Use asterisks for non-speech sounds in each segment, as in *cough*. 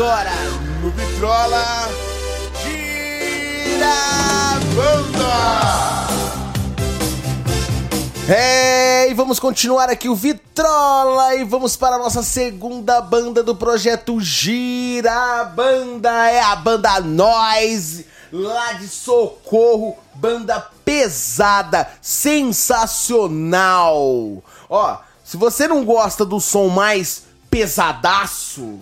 agora no Vitrola Gira Banda. É, e vamos continuar aqui o Vitrola e vamos para a nossa segunda banda do projeto Gira Banda, é a banda Noise, lá de Socorro, banda pesada, sensacional. Ó, se você não gosta do som mais pesadaço,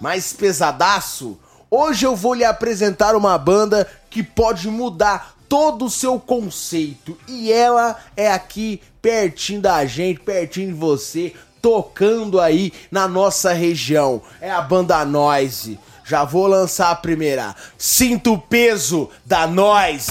mais pesadaço, hoje eu vou lhe apresentar uma banda que pode mudar todo o seu conceito e ela é aqui pertinho da gente, pertinho de você, tocando aí na nossa região. É a banda Noise. Já vou lançar a primeira. Sinto o peso da Noise.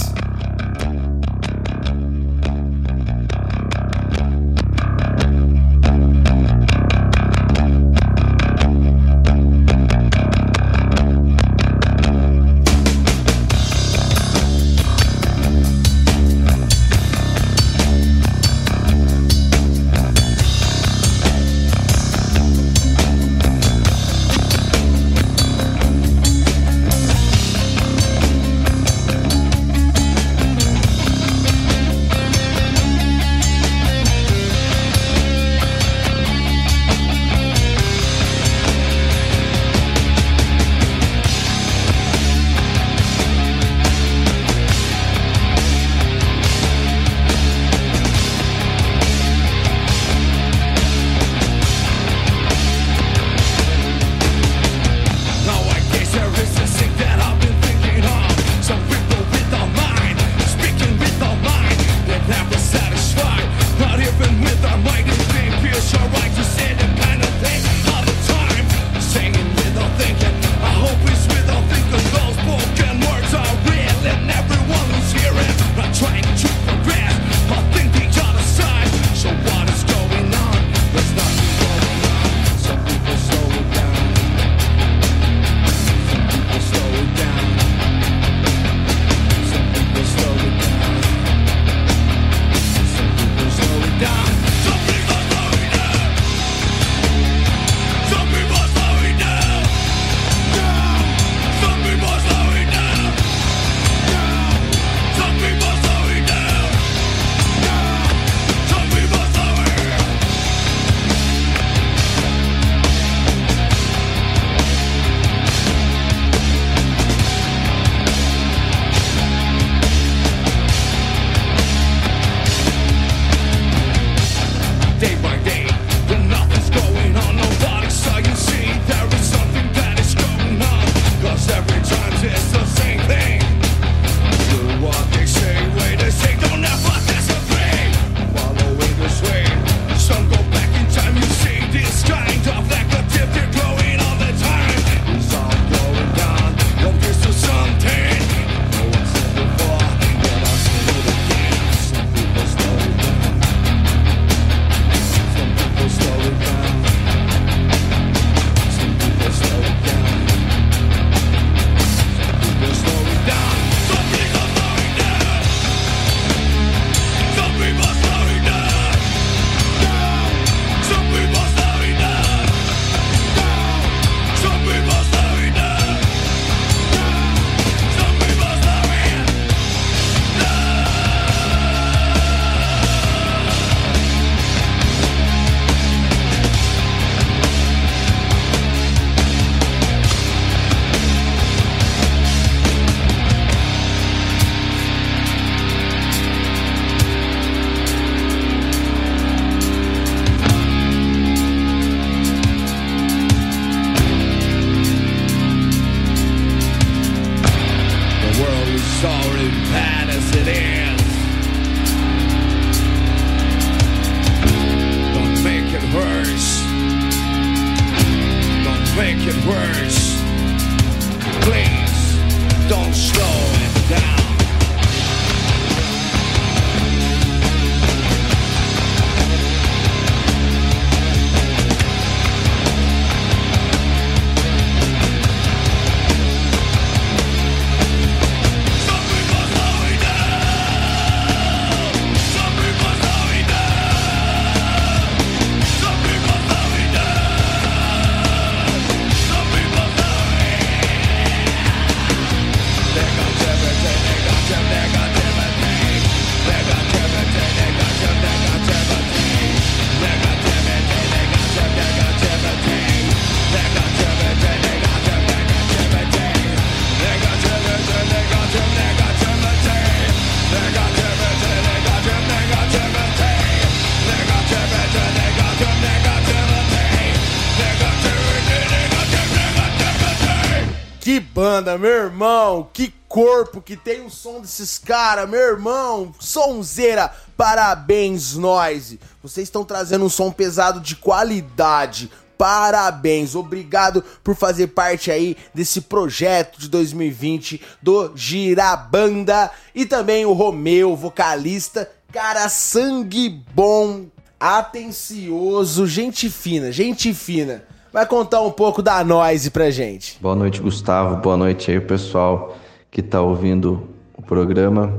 Que banda, meu irmão! Que corpo que tem o som desses caras, meu irmão! Sonzeira! Parabéns, Noise! Vocês estão trazendo um som pesado de qualidade. Parabéns, obrigado por fazer parte aí desse projeto de 2020 do Girabanda e também o Romeu, vocalista, cara sangue bom, atencioso, gente fina, gente fina. Vai contar um pouco da Noise pra gente. Boa noite, Gustavo. Boa noite aí, pessoal que tá ouvindo o programa.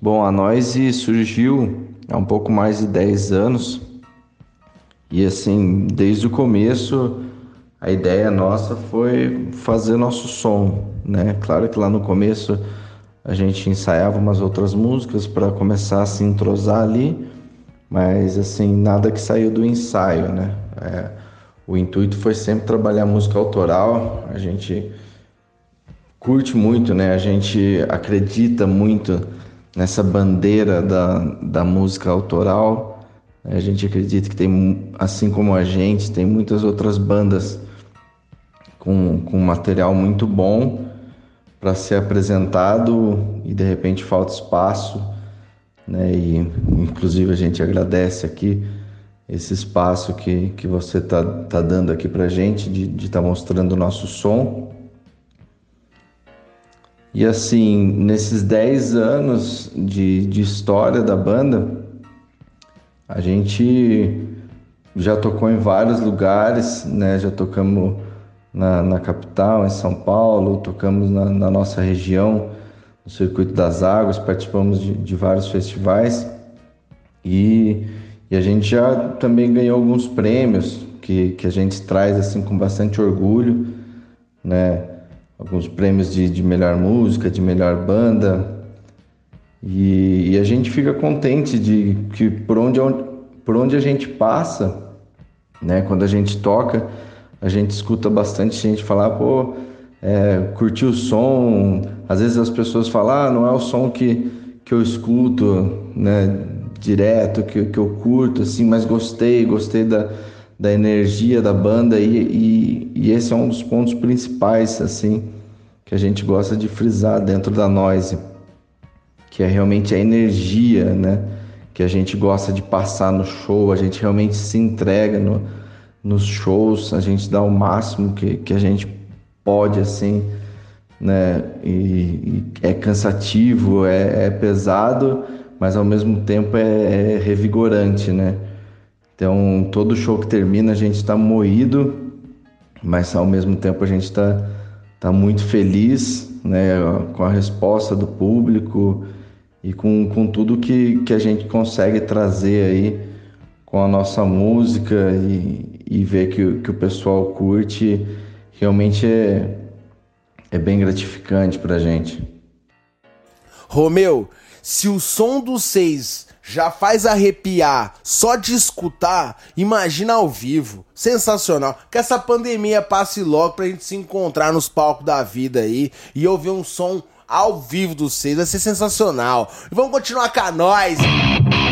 Bom, a Noise surgiu há um pouco mais de 10 anos e assim, desde o começo, a ideia nossa foi fazer nosso som, né? Claro que lá no começo a gente ensaiava umas outras músicas para começar a se entrosar ali, mas assim, nada que saiu do ensaio, né? É, o intuito foi sempre trabalhar música autoral, a gente curte muito, né? A gente acredita muito nessa bandeira da, da música autoral a gente acredita que tem, assim como a gente, tem muitas outras bandas com, com material muito bom para ser apresentado e de repente falta espaço, né? E inclusive a gente agradece aqui esse espaço que, que você tá, tá dando aqui para gente de estar tá mostrando o nosso som. E assim, nesses 10 anos de, de história da banda, a gente já tocou em vários lugares, né? Já tocamos na, na capital, em São Paulo, tocamos na, na, nossa região, no Circuito das Águas, participamos de, de vários festivais e, e, a gente já também ganhou alguns prêmios que, que a gente traz assim com bastante orgulho, né? Alguns prêmios de, de melhor música, de melhor banda, e, e, a gente fica contente de que por onde, por onde a gente passa, né, quando a gente toca, a gente escuta bastante gente falar, pô, é, curtiu o som. Às vezes as pessoas falam, ah, não é o som que, que eu escuto, né, direto, que, que eu curto, assim, mas gostei, gostei da, da energia da banda e, e, e esse é um dos pontos principais, assim, que a gente gosta de frisar dentro da noise que é realmente a energia, né? Que a gente gosta de passar no show, a gente realmente se entrega no, nos shows, a gente dá o máximo que, que a gente pode, assim, né? E, e é cansativo, é, é, pesado, mas ao mesmo tempo é, é revigorante, né? Então, todo show que termina a gente está moído, mas ao mesmo tempo a gente está tá muito feliz né, com a resposta do público e com, com tudo que, que a gente consegue trazer aí com a nossa música e, e ver que, que o pessoal curte, realmente é, é bem gratificante pra gente. Romeu, se o som dos seis já faz arrepiar só de escutar, imagina ao vivo. Sensacional. Que essa pandemia passe logo pra gente se encontrar nos palcos da vida aí e ouvir um som ao vivo do seis. Vai ser sensacional. E vamos continuar com a nós. Ha,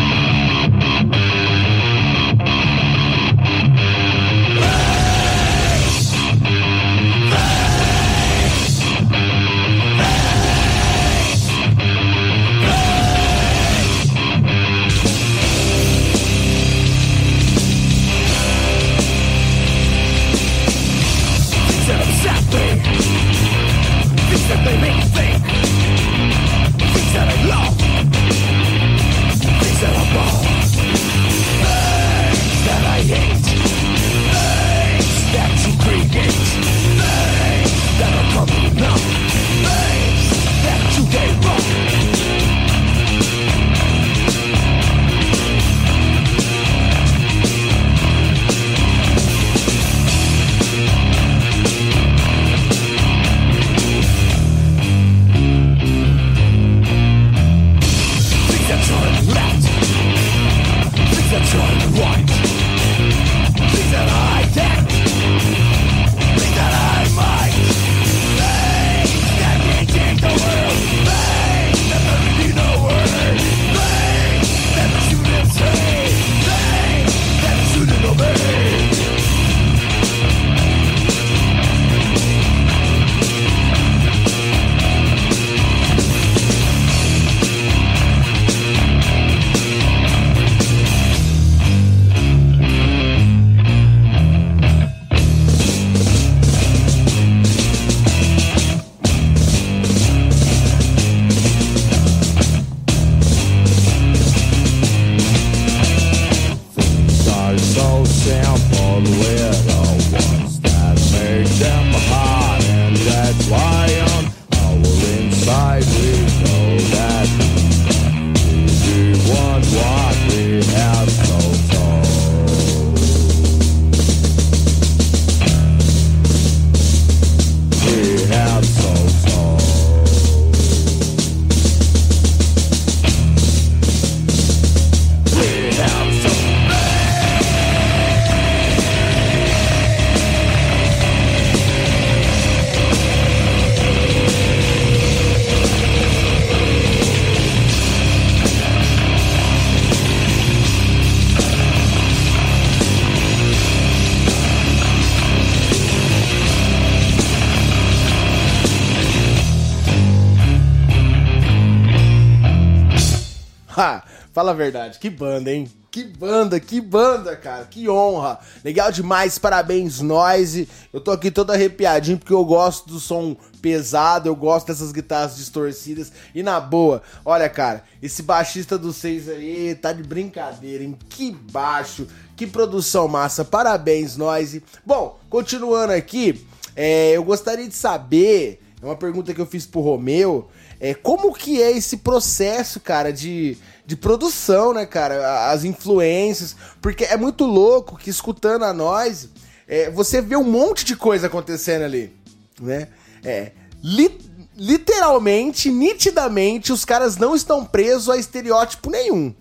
*laughs* fala a verdade, que banda, hein? Que banda, que banda, cara, que honra. Legal demais, parabéns, Noise. Eu tô aqui todo arrepiadinho porque eu gosto do som pesado, eu gosto dessas guitarras distorcidas. E na boa, olha, cara, esse baixista dos seis aí tá de brincadeira, hein? Que baixo, que produção massa, parabéns, Noise. Bom, continuando aqui, é, eu gostaria de saber, é uma pergunta que eu fiz pro Romeu, é, como que é esse processo, cara, de de produção, né, cara? As influências. Porque é muito louco que escutando a nós, é, você vê um monte de coisa acontecendo ali, né? É. Li literalmente, nitidamente, os caras não estão presos a estereótipo nenhum,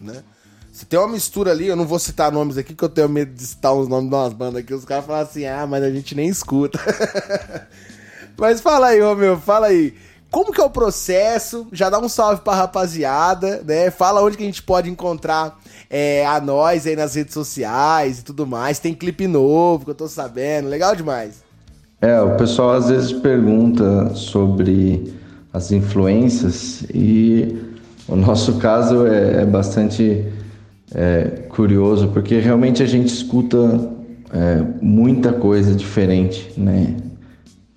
né? Se tem uma mistura ali, eu não vou citar nomes aqui, que eu tenho medo de citar os nomes de umas bandas aqui, os caras falam assim, ah, mas a gente nem escuta. *laughs* mas fala aí, ô meu, fala aí. Como que é o processo? Já dá um salve pra rapaziada, né? Fala onde que a gente pode encontrar é, a nós aí nas redes sociais e tudo mais. Tem clipe novo que eu tô sabendo, legal demais. É, o pessoal às vezes pergunta sobre as influências e o nosso caso é, é bastante é, curioso porque realmente a gente escuta é, muita coisa diferente, né?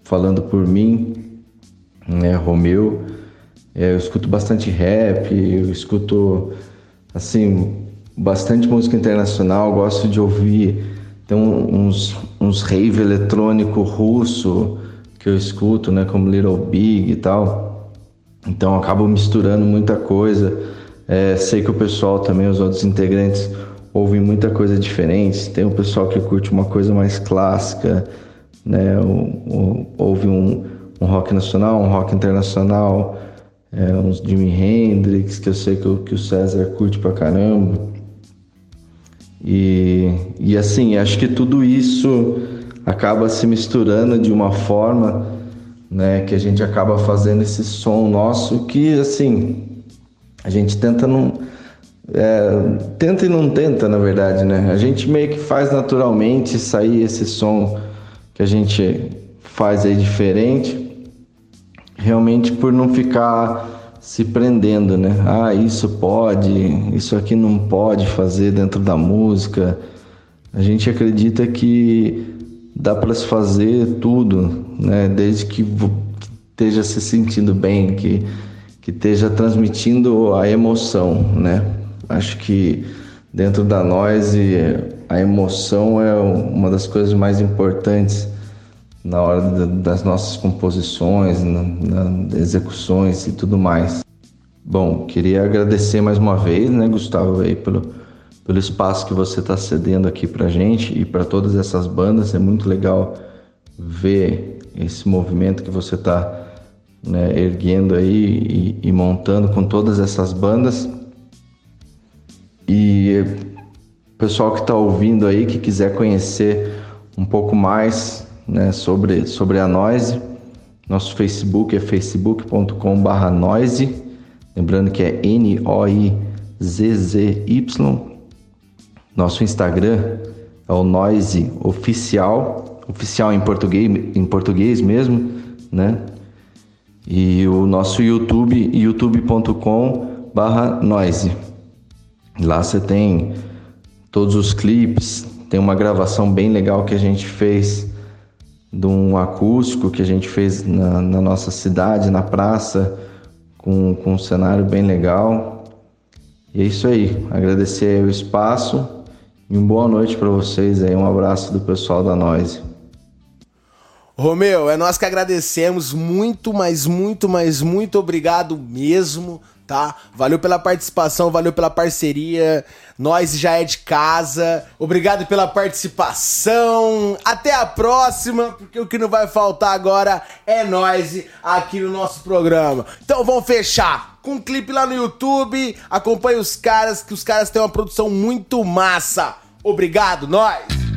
Falando por mim, né, Romeu. É, eu escuto bastante rap, eu escuto, assim, bastante música internacional, gosto de ouvir, tem uns, uns rave eletrônico russo que eu escuto, né, como Little Big e tal. Então acabo misturando muita coisa. É, sei que o pessoal também, os outros integrantes, ouvem muita coisa diferente. Tem o pessoal que curte uma coisa mais clássica, né? ouve um, um rock nacional, um rock internacional, é, uns Jimi Hendrix, que eu sei que, o, que o César curte pra caramba. E, e assim, acho que tudo isso acaba se misturando de uma forma né, que a gente acaba fazendo esse som nosso que, assim, a gente tenta não. É, tenta e não tenta, na verdade, né? A gente meio que faz naturalmente sair esse som que a gente faz aí diferente realmente por não ficar se prendendo, né? Ah, isso pode, isso aqui não pode fazer dentro da música. A gente acredita que dá para se fazer tudo, né? Desde que, esteja se sentindo bem, que, que esteja transmitindo a emoção, né? Acho que dentro da nós a emoção é uma das coisas mais importantes na hora das nossas composições, execuções e tudo mais. Bom, queria agradecer mais uma vez, né, Gustavo, aí pelo, pelo espaço que você está cedendo aqui para gente e para todas essas bandas. É muito legal ver esse movimento que você está né, erguendo aí e, e montando com todas essas bandas. E pessoal que está ouvindo aí, que quiser conhecer um pouco mais né, sobre, sobre a Noise. Nosso Facebook é facebook.com.br Noise, lembrando que é N-O-I-Z-Z-Y. Nosso Instagram é o Noise Oficial, oficial em português, em português mesmo, né? E o nosso YouTube, youtube.com/barra Noise. Lá você tem todos os clipes, tem uma gravação bem legal que a gente fez de um acústico que a gente fez na, na nossa cidade, na praça, com, com um cenário bem legal. E é isso aí. Agradecer o espaço e uma boa noite para vocês aí. Um abraço do pessoal da Noise. Romeu, é nós que agradecemos muito, mas muito, mas muito obrigado mesmo tá? Valeu pela participação, valeu pela parceria. Nós já é de casa. Obrigado pela participação. Até a próxima, porque o que não vai faltar agora é nós aqui no nosso programa. Então vamos fechar com um clipe lá no YouTube. Acompanhe os caras, que os caras têm uma produção muito massa. Obrigado, nós.